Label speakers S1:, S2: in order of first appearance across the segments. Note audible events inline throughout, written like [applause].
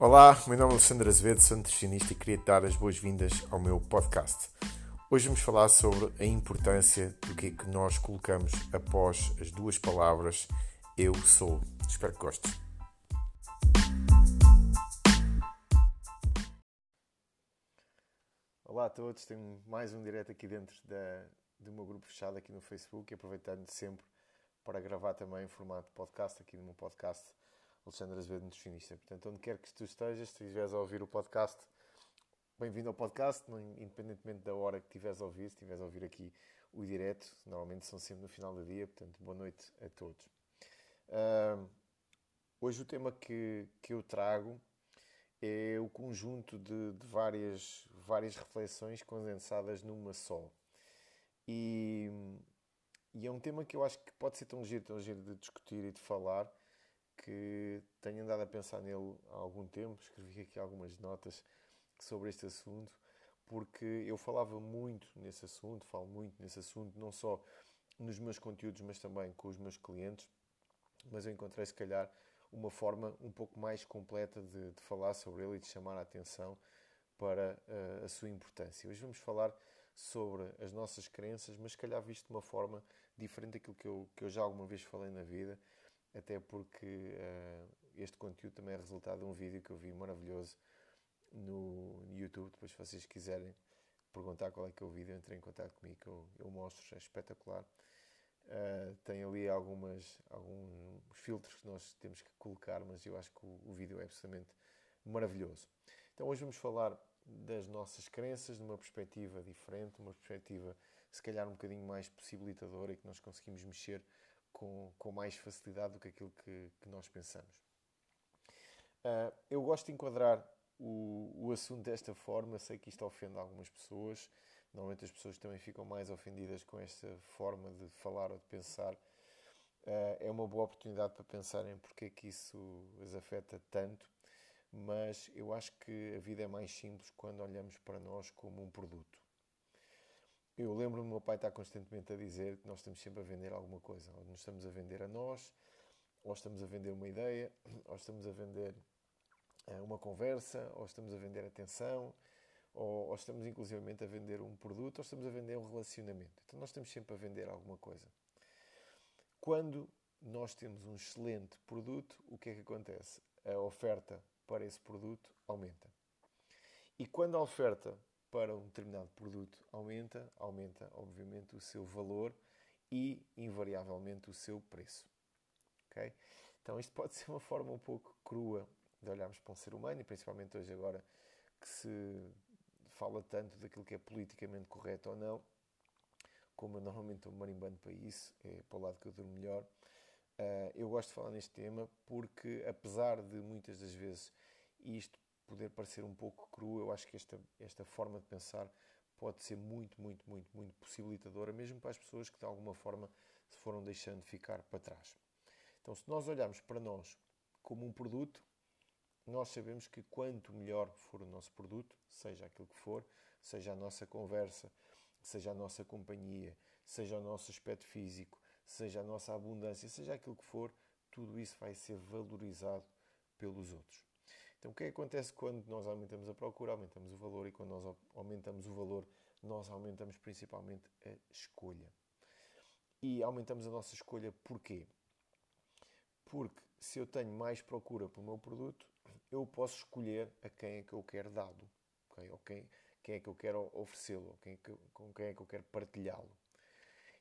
S1: Olá, meu nome é Alexandre Azevedo, sou nutricionista e queria dar as boas-vindas ao meu podcast. Hoje vamos falar sobre a importância do que é que nós colocamos após as duas palavras eu sou. Espero que gostes. Olá a todos, tenho mais um direto aqui dentro da, do meu grupo fechado aqui no Facebook aproveitando sempre para gravar também em formato podcast aqui no meu podcast Alexandre Azevedo, nutricionista. Portanto, onde quer que tu estejas, se estiveres a ouvir o podcast, bem-vindo ao podcast, independentemente da hora que estiveres a ouvir, se estiveres a ouvir aqui o direto, normalmente são sempre no final do dia, portanto, boa noite a todos. Uh, hoje o tema que, que eu trago é o conjunto de, de, várias, várias reflexões condensadas numa só. E, e, é um tema que eu acho que pode ser tão giro, tão giro de discutir e de falar, que tenho andado a pensar nele há algum tempo, escrevi aqui algumas notas sobre este assunto, porque eu falava muito nesse assunto, falo muito nesse assunto, não só nos meus conteúdos, mas também com os meus clientes, mas eu encontrei se calhar uma forma um pouco mais completa de, de falar sobre ele e de chamar a atenção para uh, a sua importância. Hoje vamos falar sobre as nossas crenças, mas se calhar visto de uma forma diferente daquilo que eu, que eu já alguma vez falei na vida até porque uh, este conteúdo também é resultado de um vídeo que eu vi maravilhoso no YouTube. Depois, se vocês quiserem perguntar qual é que é o vídeo, entrem em contato comigo, eu, eu mostro, é espetacular. Uh, tem ali algumas, alguns filtros que nós temos que colocar, mas eu acho que o, o vídeo é absolutamente maravilhoso. Então, hoje vamos falar das nossas crenças, numa perspectiva diferente, uma perspectiva se calhar um bocadinho mais possibilitadora e que nós conseguimos mexer com, com mais facilidade do que aquilo que, que nós pensamos. Uh, eu gosto de enquadrar o, o assunto desta forma, sei que isto ofende algumas pessoas, normalmente as pessoas também ficam mais ofendidas com esta forma de falar ou de pensar. Uh, é uma boa oportunidade para pensarem porque é que isso as afeta tanto, mas eu acho que a vida é mais simples quando olhamos para nós como um produto. Eu lembro-me meu pai estar constantemente a dizer que nós estamos sempre a vender alguma coisa. Ou nos estamos a vender a nós, ou estamos a vender uma ideia, [clears throat] ou estamos a vender eh, uma conversa, ou estamos a vender atenção, ou, ou estamos inclusivamente a vender um produto, ou estamos a vender um relacionamento. Então nós estamos sempre a vender alguma coisa. Quando nós temos um excelente produto, o que é que acontece? A oferta para esse produto aumenta. E quando a oferta para um determinado produto aumenta, aumenta obviamente o seu valor e invariavelmente o seu preço. Okay? Então isto pode [laughs] ser uma forma um pouco crua de olharmos para um ser humano e principalmente hoje agora que se fala tanto daquilo que é politicamente correto ou não, como eu normalmente estou marimbando para isso, é para o lado que eu durmo melhor. Uh, eu gosto de falar neste tema porque, apesar de muitas das vezes isto poder parecer um pouco cru, eu acho que esta, esta forma de pensar pode ser muito, muito, muito, muito possibilitadora, mesmo para as pessoas que de alguma forma se foram deixando ficar para trás. Então, se nós olharmos para nós como um produto, nós sabemos que quanto melhor for o nosso produto, seja aquilo que for, seja a nossa conversa, seja a nossa companhia, seja o nosso aspecto físico, seja a nossa abundância, seja aquilo que for, tudo isso vai ser valorizado pelos outros. Então, o que, é que acontece quando nós aumentamos a procura, aumentamos o valor e quando nós aumentamos o valor, nós aumentamos principalmente a escolha. E aumentamos a nossa escolha porquê? Porque se eu tenho mais procura pelo meu produto, eu posso escolher a quem é que eu quero dá-lo, okay? ou quem, quem é que eu quero oferecê-lo, quem é com quem é que eu quero partilhá-lo.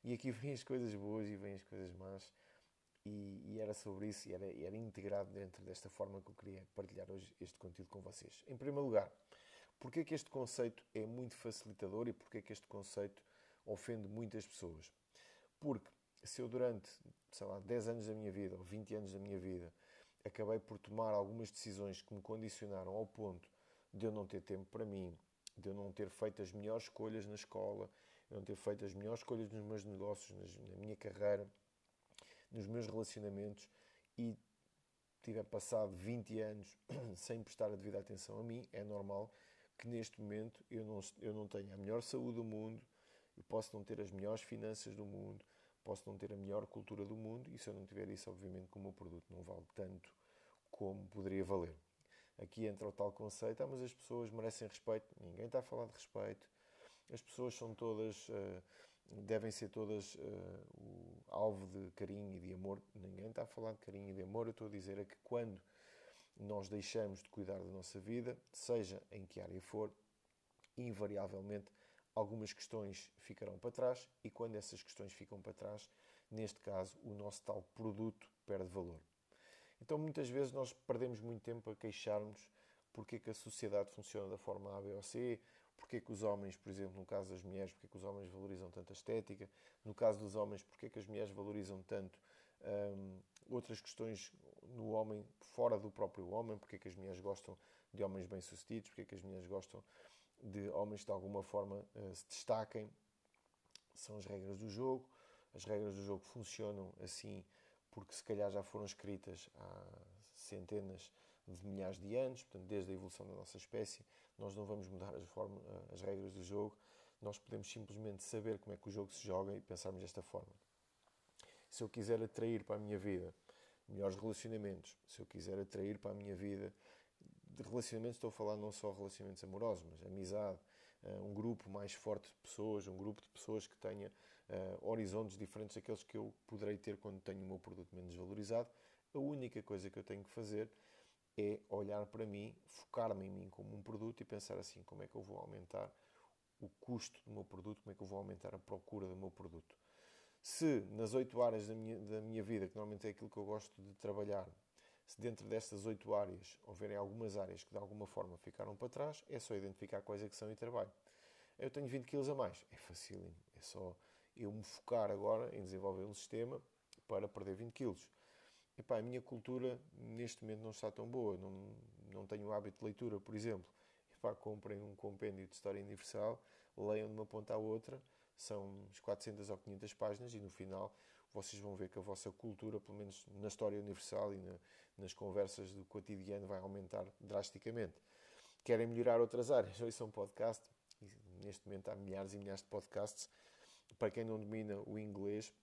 S1: E aqui [laughs] vêm as coisas boas e vêm as coisas más e, e, era sobre isso e era, era integrado dentro desta forma que eu queria partilhar hoje este conteúdo com vocês. Em primeiro lugar, porque é que este conceito é muito facilitador e porque é que este conceito ofende muitas pessoas? Porque se eu durante, sei lá, 10 anos da minha vida ou 20 anos da minha vida acabei por tomar algumas decisões que me condicionaram ao ponto de eu não ter tempo para mim, de eu não ter feito as melhores escolhas na escola, eu não ter feito as melhores escolhas nos meus negócios, na minha carreira, nos meus relacionamentos e tiver passado 20 anos [clears throat] sem prestar a devida atenção a mim, é normal que neste momento eu não, eu não tenha a melhor saúde do mundo, eu posso não ter as melhores finanças do mundo, posso não ter a melhor cultura do mundo e se eu não tiver isso, obviamente, como o meu produto não vale tanto como poderia valer. aqui entra o tal conceito, ah, mas as pessoas merecem respeito. Ninguém está a falar de respeito. As pessoas são todas, uh, devem ser todas uh, o alvo de carinho e de amor. Ninguém está a falar de carinho e de amor. Eu estou a dizer é que quando nós deixamos de cuidar da nossa vida, seja em que área for, invariavelmente algumas questões ficarão para trás e quando essas questões ficam para trás, neste caso, o nosso tal produto perde valor. Então, muitas vezes, nós perdemos muito tempo a queixarmos porque é que a sociedade funciona da forma A, B ou C, porque é que os homens, por exemplo, no caso das mulheres, porque é que os homens valorizam tanto a estética, no caso dos homens, porque é que as mulheres valorizam tanto hum, outras questões no homem, fora do próprio homem, porque é que as mulheres gostam de homens bem-sucedidos, porque é que as mulheres gostam de homens que de alguma forma uh, se destaquem. São as regras do jogo. As regras do jogo funcionam assim porque se calhar já foram escritas há centenas de milhares de anos, portanto, desde a evolução da nossa espécie, nós não vamos mudar as, formas, eh, as regras do jogo, nós podemos simplesmente saber como é que o jogo se joga e pensarmos desta forma. Se eu quiser atrair para a minha vida melhores relacionamentos, se eu quiser atrair para a minha vida de relacionamentos, estou a falar não só relacionamentos amorosos, mas amizade, eh, um grupo mais forte de pessoas, um grupo de pessoas que tenha uh, horizontes diferentes daqueles que eu poderei ter quando tenho o meu produto menos valorizado. A única coisa que eu tenho que fazer é olhar para mim, focar-me em mim como um produto e pensar assim: como é que eu vou aumentar o custo do meu produto, como é que eu vou aumentar a procura do meu produto. Se nas oito áreas da minha, da minha vida, que normalmente é aquilo que eu gosto de trabalhar, se dentro destas oito áreas houverem algumas áreas que de alguma forma ficaram para trás, é só identificar quais é que são e trabalho. Eu tenho 20 kg a mais, é fácil, é só eu me focar agora em desenvolver um sistema para perder 20 kg. Epá, a minha cultura neste momento não está tão boa, não, não tenho hábito de leitura, por exemplo. Epá, comprem um compêndio de História Universal, leiam de uma ponta à outra, são 400 ou 500 páginas e no final vocês vão ver que a vossa cultura, pelo menos na história universal e na, nas conversas do cotidiano, vai aumentar drasticamente. Querem melhorar outras áreas? [laughs] Hoje são podcast. Neste momento há milhares e milhares de podcasts. Para quem não domina o inglês,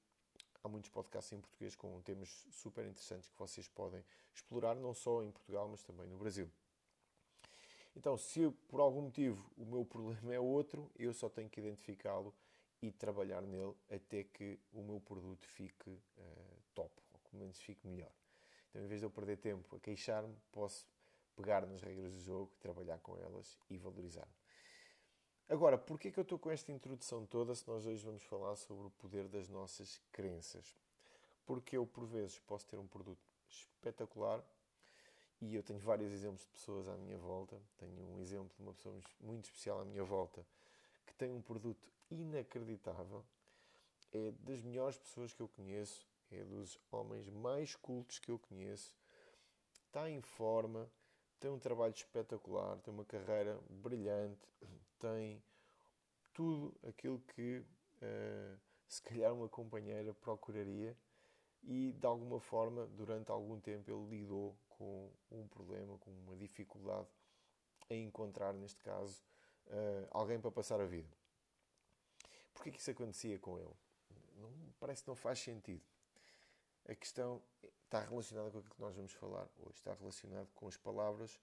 S1: há muitos podcasts em português com temas super interessantes que vocês podem explorar, não só em Portugal, mas também no Brasil. Então, se por algum motivo o meu [laughs] problema é outro, eu só tenho que identificá-lo e trabalhar nele até que o meu produto fique uh, top, ou pelo menos fique melhor. Então, em vez de eu perder tempo a queixar-me, posso pegar nas regras do jogo, trabalhar com elas e valorizar-me. Agora, porquê que eu estou com esta introdução toda se nós hoje vamos falar sobre o poder das nossas crenças? Porque eu, por vezes, posso ter um produto espetacular e eu tenho vários exemplos de pessoas à minha volta. Tenho um exemplo de uma pessoa muito especial à minha volta que tem um produto inacreditável, é das melhores pessoas que eu conheço, é dos homens mais cultos que eu conheço, está em forma, tem um trabalho espetacular, tem uma carreira brilhante, [clears throat] tem tudo aquilo que uh, se calhar uma companheira procuraria e de alguma forma, durante algum tempo, ele lidou com um problema, com uma dificuldade em encontrar, neste caso, uh, alguém para passar a vida. Porquê que isso acontecia com ele? Não, parece que não faz sentido. A questão está relacionada com aquilo que nós vamos falar hoje. Está relacionado com as palavras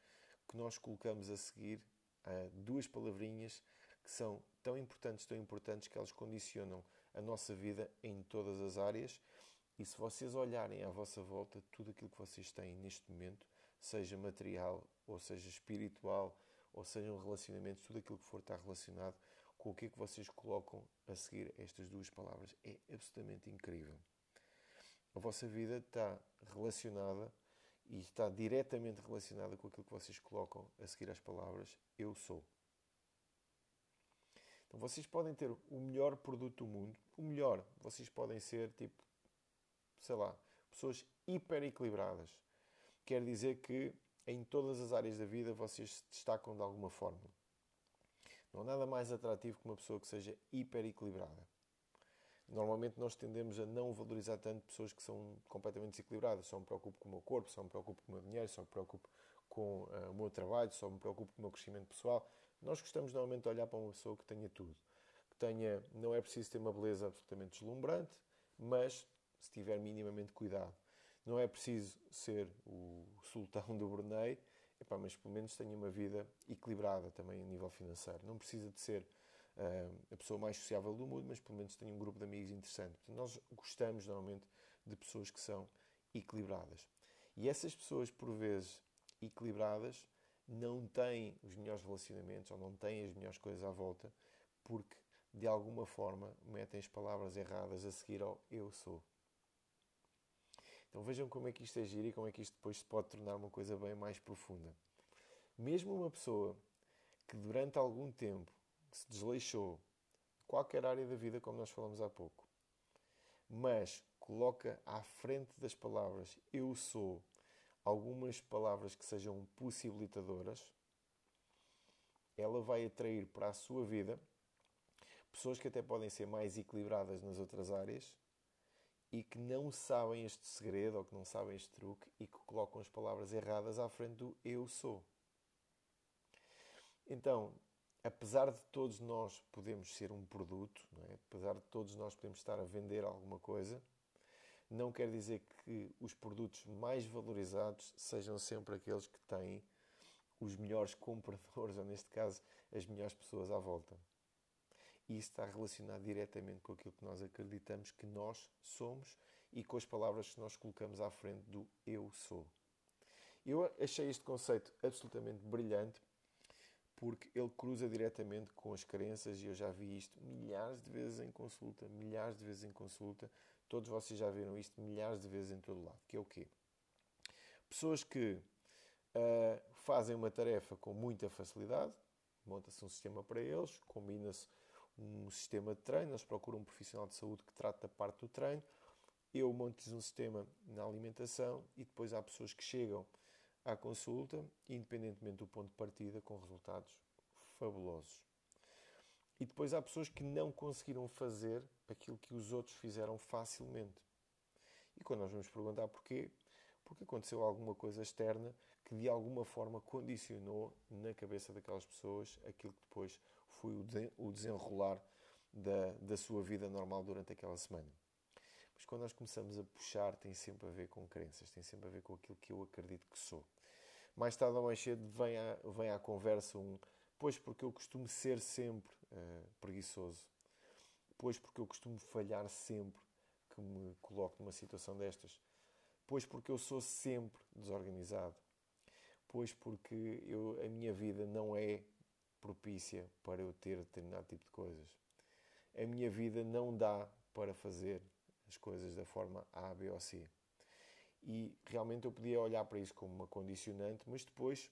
S1: que nós colocamos a seguir, uh, duas palavrinhas que são tão importantes, tão importantes que elas condicionam a nossa vida em todas as áreas. E se vocês olharem à vossa volta, tudo aquilo que vocês têm neste momento, seja material, ou seja espiritual, ou sejam relacionamentos, tudo aquilo que for está relacionado com o que é que vocês colocam a seguir estas duas palavras. É absolutamente incrível. A vossa vida está relacionada e está diretamente relacionada com aquilo que vocês colocam a seguir às palavras eu sou. Então vocês podem ter o melhor produto do mundo, o melhor, vocês podem ser tipo, sei lá, pessoas hiper equilibradas. Quer dizer que em todas as áreas da vida vocês se destacam de alguma forma. Não há nada mais atrativo que uma pessoa que seja hiper equilibrada. Normalmente nós tendemos a não valorizar tanto pessoas que são completamente desequilibradas. Só me preocupo com o meu corpo, só me preocupo com o meu dinheiro, só me preocupo com uh, o meu trabalho, só me preocupo com o meu crescimento pessoal. Nós gostamos normalmente de olhar para uma pessoa que tenha tudo. Que tenha, não é preciso ter uma beleza absolutamente deslumbrante, mas se tiver minimamente cuidado. Não é preciso ser o sultão do Brunei, epá, mas pelo menos tenha uma vida equilibrada também a nível financeiro. Não precisa de ser a pessoa mais sociável do mundo, mas pelo menos tenha um grupo de amigos interessante. Portanto, nós gostamos normalmente de pessoas que são equilibradas. E essas pessoas, por vezes equilibradas, não têm os melhores relacionamentos ou não têm as melhores coisas à volta porque de alguma forma metem as palavras erradas a seguir ao eu sou. Então vejam como é que isto é giro e como é que isto depois se pode tornar uma coisa bem mais profunda. Mesmo uma pessoa que durante algum tempo se desleixou qualquer área da vida, como nós falamos há pouco, mas coloca à frente das palavras eu sou algumas palavras que sejam possibilitadoras, ela vai atrair para a sua vida pessoas que até podem ser mais equilibradas nas outras áreas e que não sabem este segredo ou que não sabem este truque e que colocam as palavras erradas à frente do eu sou. Então, apesar de todos nós podemos ser um produto, é? apesar de todos nós podemos estar a vender alguma coisa, não quer dizer que os produtos mais valorizados sejam sempre aqueles que têm os melhores compradores, ou neste caso, as melhores pessoas à volta. E isso está relacionado diretamente com aquilo que nós acreditamos que nós somos e com as palavras que nós colocamos à frente do eu sou. Eu achei este conceito absolutamente brilhante porque ele cruza diretamente com as crenças e eu já vi isto milhares de vezes em consulta, milhares de vezes em consulta. Todos vocês já viram isto milhares de vezes em todo lado. Que é o quê? Pessoas que uh, fazem uma tarefa com muita facilidade, monta-se um sistema para eles, combina-se um sistema de treino, eles procuram um profissional de saúde que trata da parte do treino. Eu monto-lhes um sistema na alimentação e depois há pessoas que chegam à consulta, independentemente do ponto de partida, com resultados fabulosos. E depois há pessoas que não conseguiram fazer aquilo que os outros fizeram facilmente. E quando nós vamos perguntar porquê, porque aconteceu alguma coisa externa que de alguma forma condicionou na cabeça daquelas pessoas aquilo que depois foi o desenrolar da, da sua vida normal durante aquela semana. Mas quando nós começamos a puxar, tem sempre a ver com crenças, tem sempre a ver com aquilo que eu acredito que sou. Mais tarde ou mais cedo vem à, vem à conversa um, pois porque eu costumo ser sempre uh, preguiçoso, pois porque eu costumo falhar sempre que me coloco numa situação destas, pois porque eu sou sempre desorganizado, pois porque eu, a minha vida não é propícia para eu ter determinado tipo de coisas. A minha vida não dá para fazer as coisas da forma A, B ou C. E realmente eu podia olhar para isso como uma condicionante, mas depois,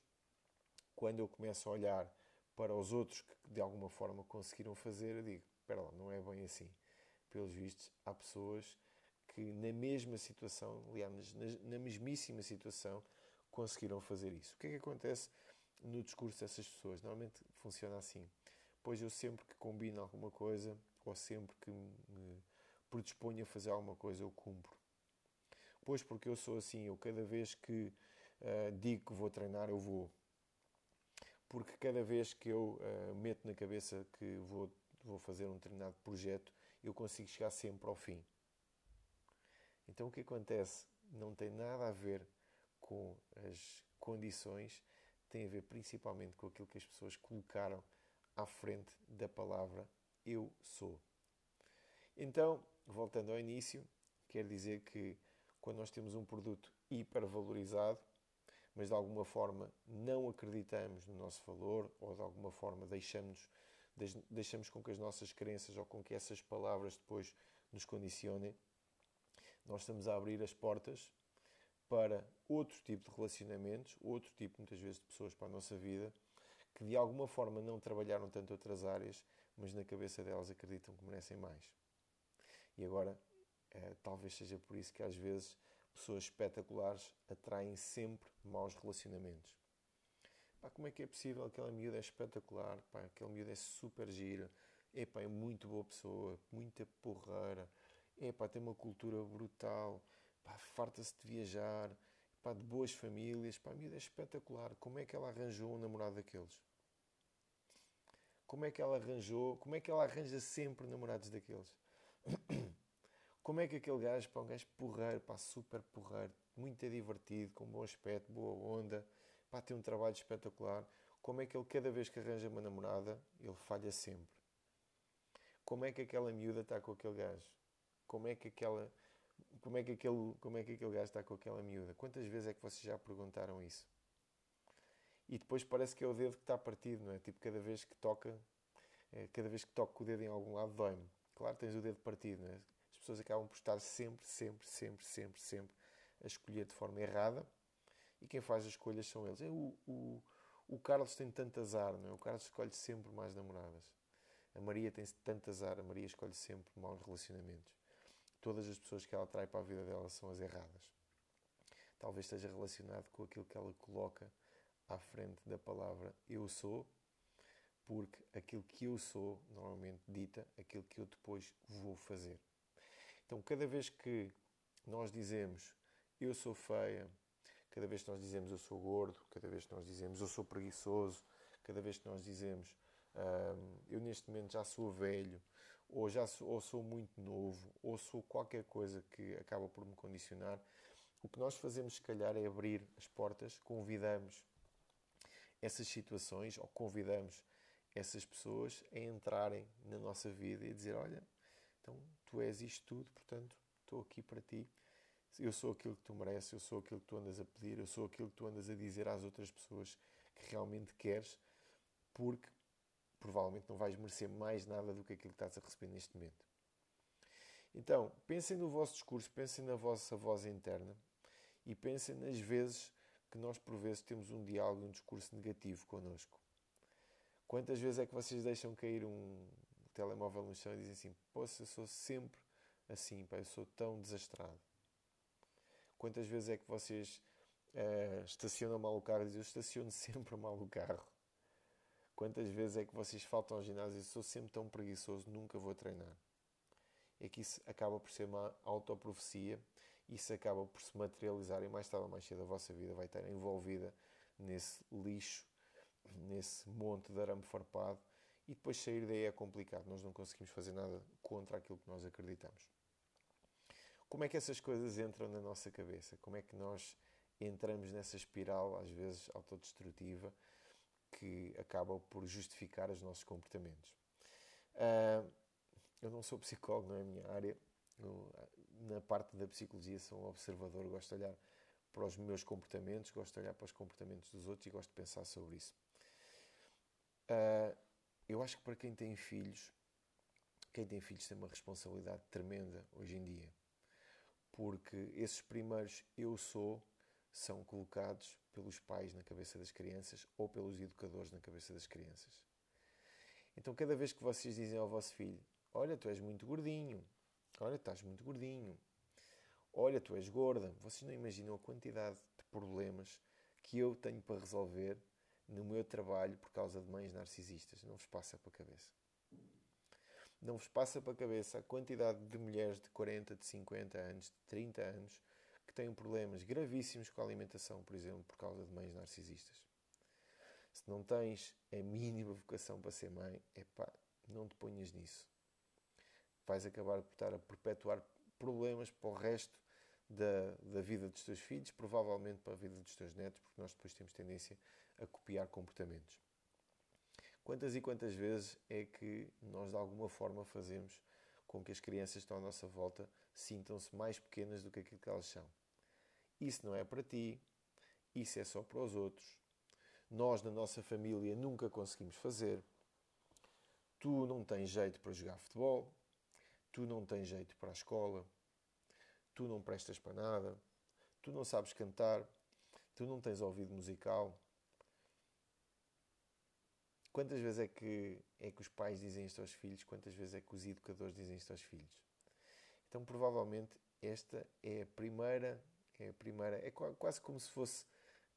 S1: quando eu começo a olhar para os outros que de alguma forma conseguiram fazer, eu digo: espera lá, não é bem assim. Pelos vistos, há pessoas que na mesma situação, aliás, na, mesmíssima situação, conseguiram fazer isso. O que é que acontece no discurso dessas pessoas? Normalmente funciona assim. Pois eu sempre que combino alguma coisa, ou sempre que me predisponho a fazer alguma coisa, eu cumpro. Pois porque eu sou assim, eu cada vez que uh, digo que vou treinar, eu vou. Porque cada vez que eu uh, meto na cabeça que vou, vou fazer um determinado projeto, eu consigo chegar sempre ao fim. Então o que acontece não tem nada a ver com as condições, tem a ver principalmente com aquilo que as pessoas colocaram à frente da palavra eu sou. Então, voltando ao início, quer dizer que quando nós temos um produto hipervalorizado, mas de alguma forma não acreditamos no nosso valor ou de alguma forma deixamos, deixamos com que as nossas crenças ou com que essas palavras depois nos condicionem, nós estamos a abrir as portas para outro tipo de relacionamentos, outro tipo, muitas vezes, de pessoas para a nossa vida, que de alguma forma não trabalharam tanto outras áreas, mas na cabeça delas acreditam que merecem mais. E agora, eh, talvez seja por isso que às vezes pessoas espetaculares atraem sempre maus relacionamentos. Pá, como é que é possível? Aquela miúda é espetacular, pá, aquela miúda é super gira, epá, é muito boa pessoa, muita porreira, epá, tem uma cultura brutal, farta-se de viajar, epá, de boas famílias, pá, a miúda é espetacular. Como é que ela arranjou um namorado daqueles? Como é que ela arranjou, como é que ela arranja sempre namorados daqueles? [coughs] Como é que aquele gajo, pá, um gajo porreiro, pá, super porreiro, muito divertido, com bom aspecto, boa onda, pá, tem um trabalho espetacular. Como é que ele, cada vez que arranja uma namorada, ele falha sempre? Como é que aquela miúda está com aquele gajo? Como é que aquela. Como é que aquele, como é que aquele gajo está com aquela miúda? Quantas vezes é que vocês já perguntaram isso? E depois parece que é o dedo que está partido, não é? Tipo, cada vez que toca, é, cada vez que toco o dedo em algum lado, dói-me. Claro, tens o dedo partido, não é? As pessoas acabam por estar sempre, sempre, sempre, sempre, sempre a escolher de forma errada e quem faz as escolhas são eles. É, o, o, o Carlos tem tanto azar, não é? O Carlos escolhe sempre mais namoradas. A Maria tem tanto azar, a Maria escolhe sempre maus relacionamentos. Todas as pessoas que ela trai para a vida dela são as erradas. Talvez esteja relacionado com aquilo que ela coloca à frente da palavra eu sou, porque aquilo que eu sou normalmente dita aquilo que eu depois vou fazer. Então, cada vez que nós dizemos eu sou feia, cada vez que nós dizemos eu sou gordo, cada vez que nós dizemos eu sou preguiçoso, cada vez que nós dizemos eu neste momento já sou velho, ou já sou, ou sou muito novo, ou sou qualquer coisa que acaba por me condicionar, o que nós fazemos, se calhar, é abrir as portas, convidamos essas situações ou convidamos essas pessoas a entrarem na nossa vida e dizer: Olha, então tu és isto tudo, portanto estou aqui para ti. Eu sou aquilo que tu mereces, eu sou aquilo que tu andas a pedir, eu sou aquilo que tu andas a dizer às outras pessoas que realmente queres, porque provavelmente não vais merecer mais nada do que aquilo que estás a receber neste momento. Então, pensem no vosso discurso, pensem na vossa voz interna e pensem nas vezes que nós, por vezes, temos um diálogo, um discurso negativo connosco. Quantas vezes é que vocês deixam cair um telemóvel no chão e dizem assim: Poxa, eu sou sempre assim, pá, eu sou tão desastrado. Quantas vezes é que vocês uh, estacionam mal o carro e dizem: Eu estaciono [laughs] sempre mal o carro. Quantas vezes é que vocês faltam ao ginásio e sou sempre tão preguiçoso, nunca vou treinar? É que isso acaba por ser uma autoprofecia isso acaba por se materializar e mais tarde ou mais cedo a vossa vida vai estar envolvida nesse lixo, nesse monte de arame farpado e depois sair daí é complicado. Nós não conseguimos fazer nada contra aquilo que nós acreditamos. Como é que essas coisas entram na nossa cabeça? Como é que nós entramos nessa espiral, às vezes autodestrutiva, que acaba por justificar os nossos comportamentos? Uh, eu não sou psicólogo, não é a minha área, na parte da psicologia sou um observador, gosto de olhar para os meus comportamentos, gosto de olhar para os comportamentos dos outros e gosto de pensar sobre isso. Uh, eu acho que para quem tem filhos, quem tem filhos tem uma responsabilidade tremenda hoje em dia, porque esses primeiros eu sou são colocados pelos pais na cabeça das crianças ou pelos educadores na cabeça das crianças. Então, cada vez que vocês dizem ao vosso filho: Olha, tu és muito gordinho, Olha, estás muito gordinho. Olha, tu és gorda. Vocês não imaginam a quantidade de problemas que eu tenho para resolver no meu trabalho por causa de mães narcisistas. Não vos passa para a cabeça. Não vos passa para a cabeça a quantidade de mulheres de 40, de 50 anos, de 30 anos que têm problemas gravíssimos com a alimentação, por exemplo, por causa de mães narcisistas. Se não tens a mínima vocação para ser mãe, epá, não te ponhas nisso vais acabar por estar a perpetuar problemas para o resto da, da vida dos teus filhos, provavelmente para a vida dos teus netos, porque nós depois temos tendência a copiar comportamentos. Quantas e quantas vezes é que nós de alguma forma fazemos com que as crianças que estão à nossa volta sintam-se mais pequenas do que aquilo que elas são? Isso não é para ti, isso é só para os outros. Nós, na nossa família, nunca conseguimos fazer. Tu não tens jeito para jogar futebol, tu não tens jeito para a escola, tu não prestas para nada, tu não sabes cantar, tu não tens ouvido musical. Quantas vezes é que, é que os pais dizem isto aos filhos? Quantas vezes é que os educadores dizem isto aos filhos? Então, provavelmente, esta é a primeira, é a primeira, é quase como se fosse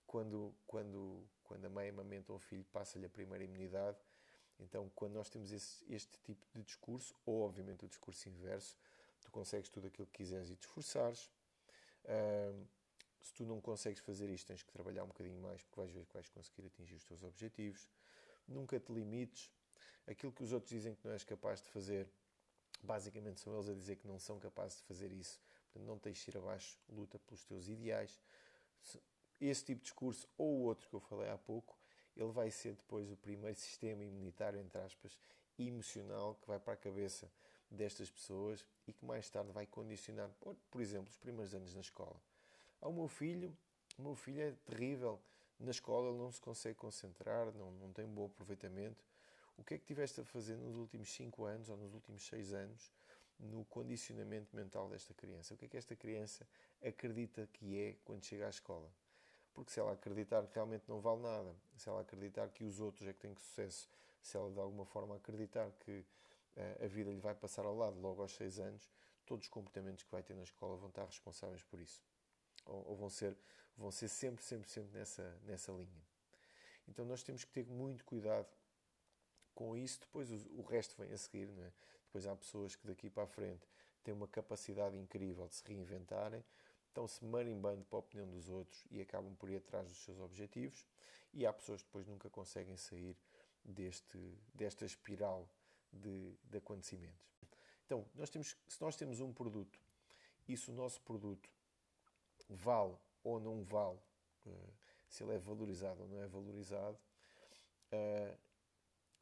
S1: quando, quando, quando a mãe amamenta um filho, passa-lhe a primeira imunidade então, quando nós temos esse, este tipo de discurso, ou obviamente o discurso inverso, tu consegues tudo aquilo que quiseres e te esforçares. Uh, se tu não consegues fazer isto, tens que trabalhar um bocadinho mais, porque vais ver que vais conseguir atingir os teus objetivos. Nunca te limites. Aquilo que os outros dizem que não és capaz de fazer, basicamente são eles a dizer que não são capazes de fazer isso. Portanto, não tens de ir abaixo, luta pelos teus ideais. esse tipo de discurso ou o outro que eu falei há pouco, ele vai ser depois o primeiro sistema imunitário, entre aspas, emocional que vai para a cabeça destas pessoas e que mais tarde vai condicionar, por, por exemplo, os primeiros anos na escola. Ao meu filho, o meu filho é terrível. Na escola ele não se consegue concentrar, não, não tem bom aproveitamento. O que é que tiveste a fazer nos últimos 5 anos ou nos últimos 6 anos no condicionamento mental desta criança? O que é que esta criança acredita que é quando chega à escola? Porque se ela acreditar que realmente não vale nada, se ela acreditar que os outros é que têm sucesso, se ela de alguma forma acreditar que a vida lhe vai passar ao lado logo aos 6 anos, todos os comportamentos que vai ter na escola vão estar responsáveis por isso. Ou, ou vão, ser, vão ser sempre, sempre, sempre nessa, nessa linha. Então nós temos que ter muito cuidado com isso. Depois o, o resto vem a seguir, não é? Depois há pessoas que daqui para a frente têm uma capacidade incrível de se reinventarem, estão-se marimbando para a opinião dos outros e acabam por ir atrás dos seus objetivos. E há pessoas que depois nunca conseguem sair deste, desta espiral de, de acontecimentos. Então, nós temos, se nós temos um produto e se o nosso produto vale ou não vale, uh, se ele é valorizado ou não é valorizado, uh,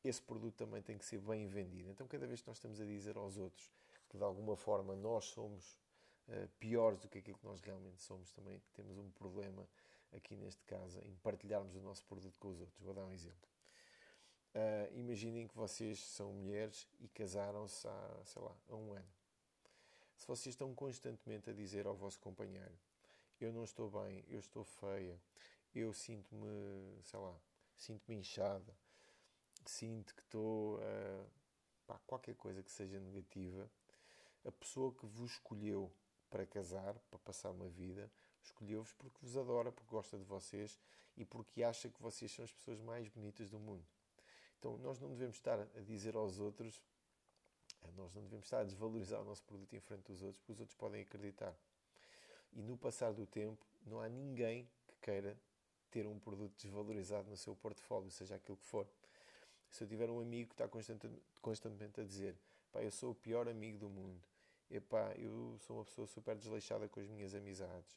S1: esse produto também tem que ser bem vendido. Então, cada vez que nós estamos a dizer aos outros que de alguma forma nós somos uh, piores do que aquilo que nós realmente somos, também temos um problema aqui neste caso em partilharmos o nosso produto com os outros. Vou dar um exemplo. Uh, imaginem que vocês são mulheres e casaram-se há, sei lá, há um ano. Se vocês estão constantemente a dizer ao vosso companheiro eu não estou bem, eu estou feia, eu sinto-me, sei lá, sinto-me inchada, sinto que estou, uh, pá, qualquer coisa que seja negativa, a pessoa que vos escolheu para casar, para passar uma vida, escolheu-vos porque vos adora, porque gosta de vocês e porque acha que vocês são as pessoas mais bonitas do mundo. Então, nós não devemos estar a dizer aos outros, eh, nós não devemos estar a desvalorizar o nosso produto em frente dos outros, porque os outros podem acreditar. E no passar do tempo, não há ninguém que queira ter um produto desvalorizado no seu portfólio, seja aquilo que for. Se eu tiver um amigo que está constantemente, a dizer pá, eu sou o pior amigo do mundo, eu sou uma pessoa super desleixada com as minhas amizades,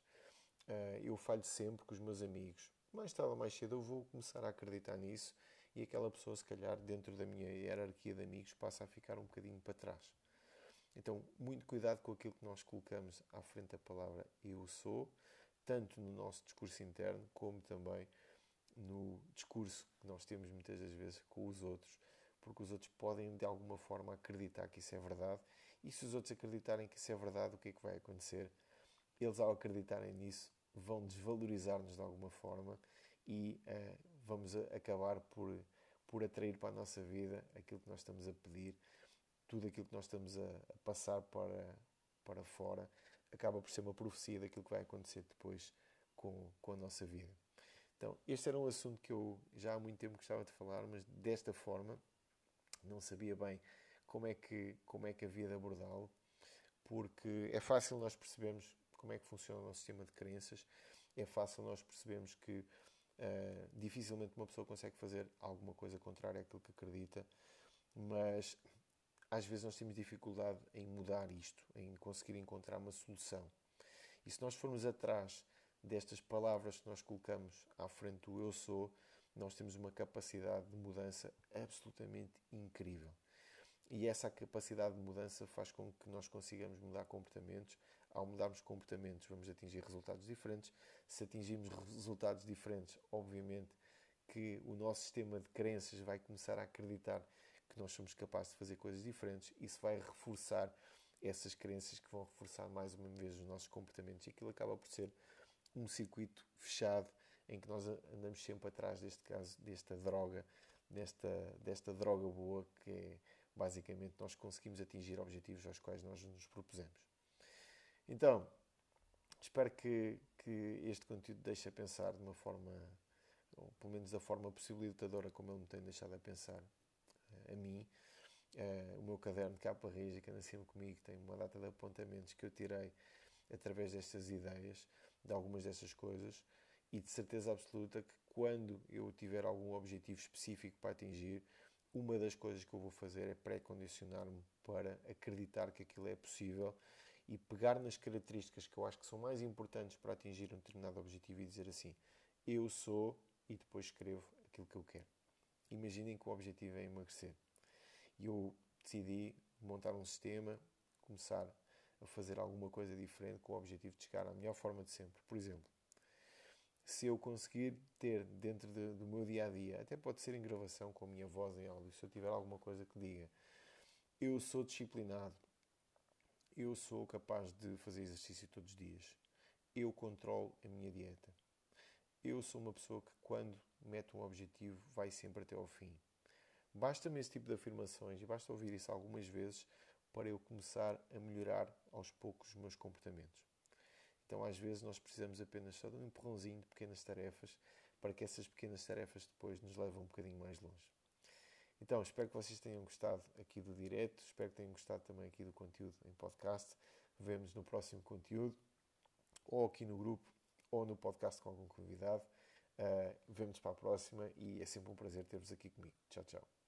S1: uh, eu falho sempre com os meus amigos, mais tarde ou mais cedo eu vou começar a acreditar nisso e aquela pessoa, se calhar, dentro da minha hierarquia de amigos, passa a ficar um bocadinho para trás. Então, muito cuidado com aquilo que nós colocamos à frente da palavra eu sou, tanto no nosso discurso interno, como também no discurso que nós temos muitas das vezes com os outros, porque os outros podem de alguma forma acreditar que isso é verdade, e se os outros acreditarem que isso é verdade, o que é que vai acontecer? Eles, ao acreditarem nisso, vão desvalorizar-nos de alguma forma e uh, vamos acabar por, por atrair para a nossa vida aquilo que nós estamos a pedir tudo aquilo que nós estamos a, a, passar para, para fora acaba por ser uma profecia daquilo que vai acontecer depois com, com a nossa vida. Então, este era um assunto que eu já há muito tempo gostava de falar, mas desta forma não sabia bem como é que, como é que havia de abordá-lo, porque é fácil nós percebermos como é que funciona o nosso sistema de crenças, é fácil nós percebermos que uh, dificilmente uma pessoa consegue fazer alguma coisa contrária àquilo que acredita, mas às vezes nós temos dificuldade em mudar isto, em conseguir encontrar uma solução. E se nós formos atrás destas palavras que nós colocamos à frente do eu sou, nós temos uma capacidade de mudança absolutamente incrível. E essa capacidade de mudança faz com que nós consigamos mudar comportamentos. Ao mudarmos comportamentos, vamos atingir resultados diferentes. Se atingirmos resultados diferentes, obviamente que o nosso sistema de crenças vai começar a acreditar que nós somos capazes de fazer coisas diferentes, isso vai reforçar essas crenças que vão reforçar mais uma vez os nossos comportamentos e aquilo acaba por ser um circuito fechado em que nós andamos sempre atrás deste caso, desta droga, desta, desta droga boa que é basicamente nós conseguimos atingir objetivos aos quais nós nos propusemos. Então, espero que, que este conteúdo deixe a pensar de uma forma, ou pelo menos da forma possibilitadora como ele me tem deixado a pensar, a mim. Uh, o meu caderno de capa que anda sempre comigo tem uma data de apontamentos que eu tirei através destas ideias, de algumas dessas coisas, e de certeza absoluta que quando eu tiver algum objetivo específico para atingir, uma das coisas que eu vou fazer é pré-condicionar-me para acreditar que aquilo é possível e pegar nas características que eu acho que são mais importantes para atingir um determinado objetivo e dizer assim: eu sou, e depois escrevo aquilo que eu quero. Imaginem que o objetivo é emagrecer. E eu decidi montar um sistema, começar a fazer alguma coisa diferente com o objetivo de chegar à melhor forma de sempre. Por exemplo, se eu conseguir ter dentro de, do meu dia a dia, até pode ser em gravação com a minha voz em áudio, se eu tiver alguma coisa que diga, eu sou disciplinado, eu sou capaz de fazer exercício todos os dias, eu controlo a minha dieta, eu sou uma pessoa que quando mete um objetivo vai sempre até ao fim. Basta-me esse tipo de afirmações e basta ouvir isso algumas vezes para eu começar a melhorar aos poucos os meus comportamentos. Então, às vezes, nós precisamos apenas só de um empurrãozinho de pequenas tarefas para que essas pequenas tarefas depois nos levem um bocadinho mais longe. Então, espero que vocês tenham gostado aqui do direto, espero que tenham gostado também aqui do conteúdo em podcast. Vemos no próximo conteúdo, ou aqui no grupo, ou no podcast com algum convidado. Uh, para a próxima e é sempre um prazer ter-vos aqui comigo. Tchau, tchau.